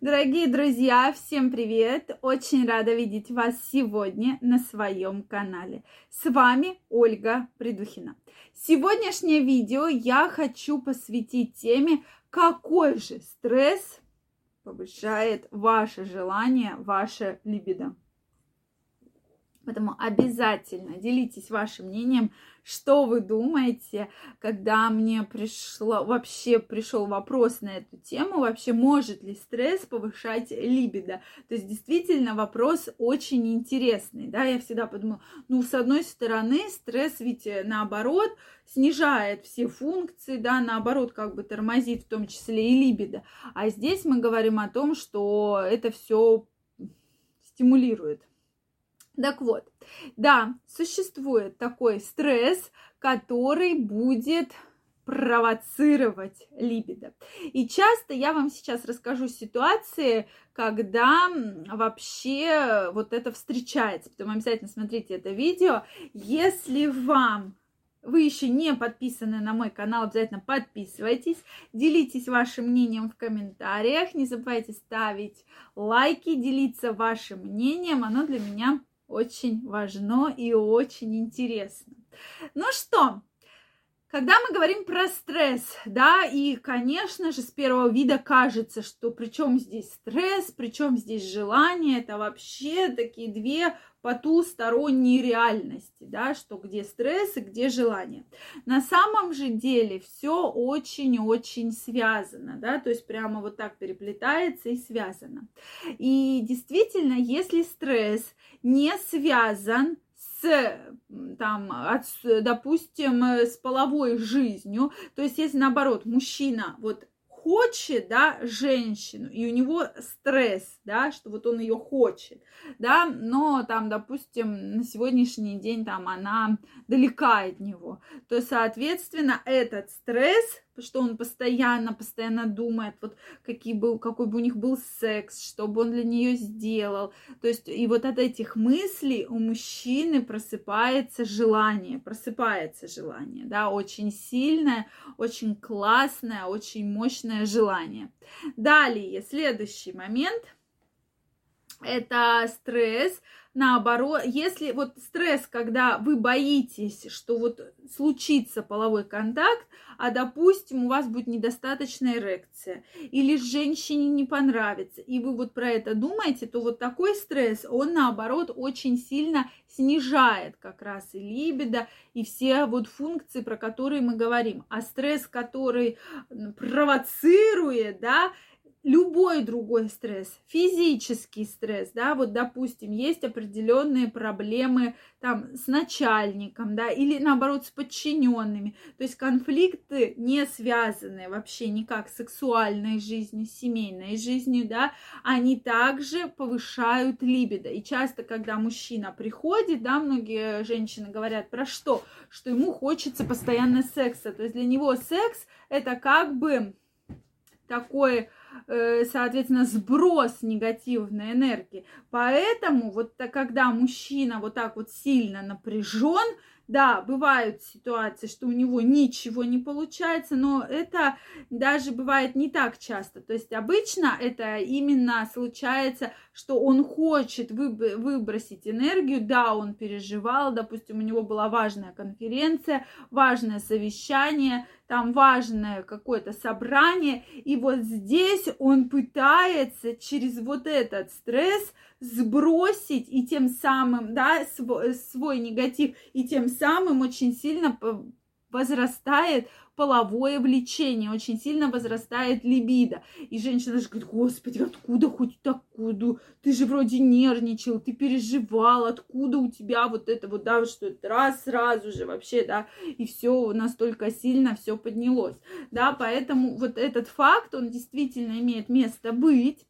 Дорогие друзья, всем привет! Очень рада видеть вас сегодня на своем канале. С вами Ольга Придухина. Сегодняшнее видео я хочу посвятить теме, какой же стресс повышает ваше желание, ваше либидо. Поэтому обязательно делитесь вашим мнением, что вы думаете, когда мне пришло, вообще пришел вопрос на эту тему, вообще может ли стресс повышать либидо. То есть действительно вопрос очень интересный, да, я всегда подумала, ну, с одной стороны, стресс ведь э, наоборот снижает все функции, да, наоборот, как бы тормозит в том числе и либидо. А здесь мы говорим о том, что это все стимулирует. Так вот, да, существует такой стресс, который будет провоцировать либидо. И часто я вам сейчас расскажу ситуации, когда вообще вот это встречается. Поэтому обязательно смотрите это видео. Если вам вы еще не подписаны на мой канал, обязательно подписывайтесь, делитесь вашим мнением в комментариях, не забывайте ставить лайки, делиться вашим мнением, оно для меня очень важно и очень интересно. Ну что, когда мы говорим про стресс, да, и, конечно же, с первого вида кажется, что причем здесь стресс, причем здесь желание, это вообще такие две потусторонние реальности, да, что где стресс и где желание. На самом же деле все очень-очень связано, да, то есть прямо вот так переплетается и связано. И действительно, если стресс не связан с, там, от, допустим, с половой жизнью, то есть если наоборот мужчина вот хочет, да, женщину, и у него стресс, да, что вот он ее хочет, да, но там, допустим, на сегодняшний день там она далека от него, то, соответственно, этот стресс что он постоянно, постоянно думает, вот какие был, какой бы у них был секс, что бы он для нее сделал. То есть и вот от этих мыслей у мужчины просыпается желание, просыпается желание, да, очень сильное, очень классное, очень мощное желание. Далее, следующий момент – это стресс, наоборот, если вот стресс, когда вы боитесь, что вот случится половой контакт, а допустим, у вас будет недостаточная эрекция, или женщине не понравится, и вы вот про это думаете, то вот такой стресс, он наоборот очень сильно снижает как раз и либидо, и все вот функции, про которые мы говорим. А стресс, который провоцирует, да, любой другой стресс, физический стресс, да, вот, допустим, есть определенные проблемы там с начальником, да, или наоборот с подчиненными, то есть конфликты не связанные вообще никак с сексуальной жизнью, семейной жизнью, да, они также повышают либидо. И часто, когда мужчина приходит, да, многие женщины говорят про что? Что ему хочется постоянно секса, то есть для него секс это как бы такой соответственно, сброс негативной энергии. Поэтому вот когда мужчина вот так вот сильно напряжен, да, бывают ситуации, что у него ничего не получается, но это даже бывает не так часто. То есть обычно это именно случается, что он хочет выбросить энергию, да, он переживал, допустим, у него была важная конференция, важное совещание, там важное какое-то собрание, и вот здесь он пытается через вот этот стресс сбросить и тем самым, да, свой, свой негатив, и тем самым очень сильно возрастает половое влечение, очень сильно возрастает либидо. И женщина же говорит, господи, откуда хоть такую? Ты же вроде нервничал, ты переживал, откуда у тебя вот это вот, да, что это раз сразу же вообще, да, и все настолько сильно все поднялось, да, поэтому вот этот факт, он действительно имеет место быть.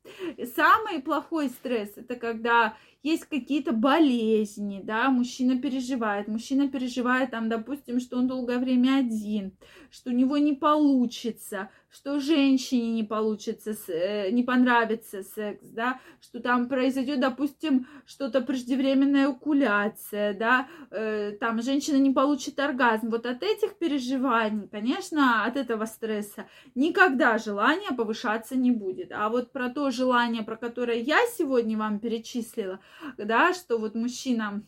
Самый плохой стресс, это когда есть какие-то болезни, да, мужчина переживает, мужчина переживает там, допустим, что он долгое время один, что у него не получится, что женщине не получится, э, не понравится секс, да, что там произойдет, допустим, что-то преждевременная окуляция, да, э, там женщина не получит оргазм. Вот от этих переживаний, конечно, от этого стресса никогда желание повышаться не будет. А вот про то желание, про которое я сегодня вам перечислила, да, что вот мужчина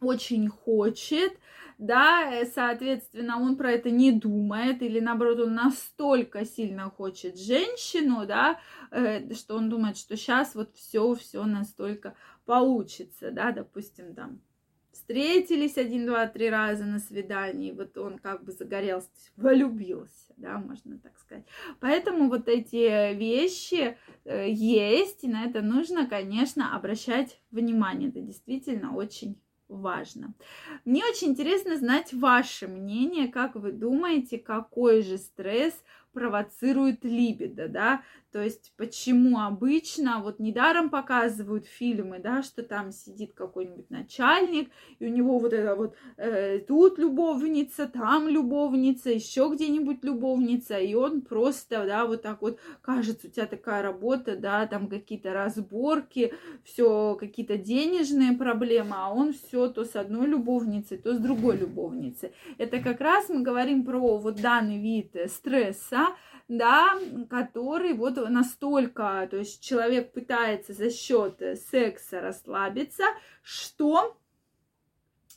очень хочет, да, э, соответственно, он про это не думает, или наоборот, он настолько сильно хочет женщину, да, э, что он думает, что сейчас вот все, все настолько получится, да, допустим, там, встретились один, два, три раза на свидании, вот он как бы загорелся, влюбился, да, можно так сказать. Поэтому вот эти вещи э, есть, и на это нужно, конечно, обращать внимание. Это действительно очень важно. Мне очень интересно знать ваше мнение, как вы думаете, какой же стресс провоцирует либидо, да, то есть почему обычно, вот недаром показывают фильмы, да, что там сидит какой-нибудь начальник, и у него вот это вот э, тут любовница, там любовница, еще где-нибудь любовница, и он просто, да, вот так вот, кажется, у тебя такая работа, да, там какие-то разборки, все какие-то денежные проблемы, а он все то с одной любовницей, то с другой любовницей. Это как раз мы говорим про вот данный вид стресса, да, который вот настолько, то есть человек пытается за счет секса расслабиться, что,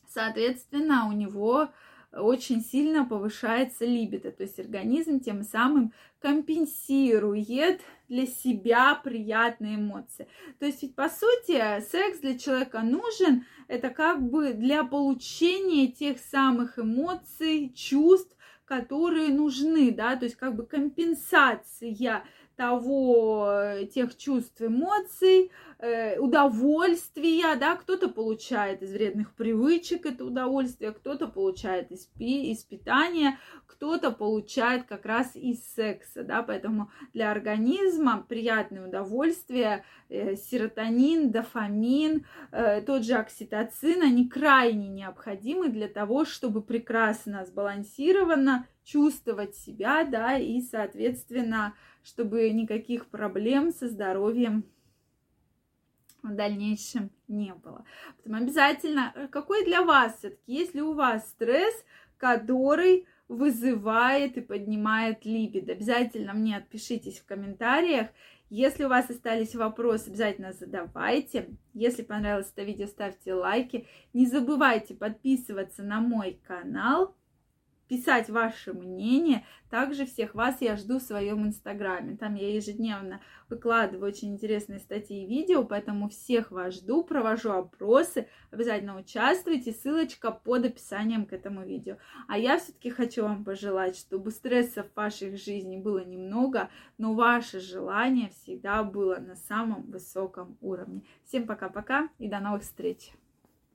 соответственно, у него очень сильно повышается либидо, то есть организм тем самым компенсирует для себя приятные эмоции. То есть ведь по сути секс для человека нужен, это как бы для получения тех самых эмоций, чувств, которые нужны, да, то есть как бы компенсация того, э, тех чувств, эмоций, э, удовольствия, да, кто-то получает из вредных привычек это удовольствие, кто-то получает из, пи, из питания, кто-то получает как раз из секса, да, поэтому для организма приятное удовольствие, э, серотонин, дофамин, тот же окситоцин, они крайне необходимы для того, чтобы прекрасно сбалансированно чувствовать себя, да, и, соответственно, чтобы никаких проблем со здоровьем в дальнейшем не было. Потом обязательно, э, какой для вас все-таки, если у вас стресс, который вызывает и поднимает либидо, обязательно мне отпишитесь в комментариях. Если у вас остались вопросы, обязательно задавайте. Если понравилось это видео, ставьте лайки. Не забывайте подписываться на мой канал писать ваше мнение. Также всех вас я жду в своем инстаграме. Там я ежедневно выкладываю очень интересные статьи и видео, поэтому всех вас жду, провожу опросы. Обязательно участвуйте, ссылочка под описанием к этому видео. А я все-таки хочу вам пожелать, чтобы стрессов в вашей жизни было немного, но ваше желание всегда было на самом высоком уровне. Всем пока-пока и до новых встреч!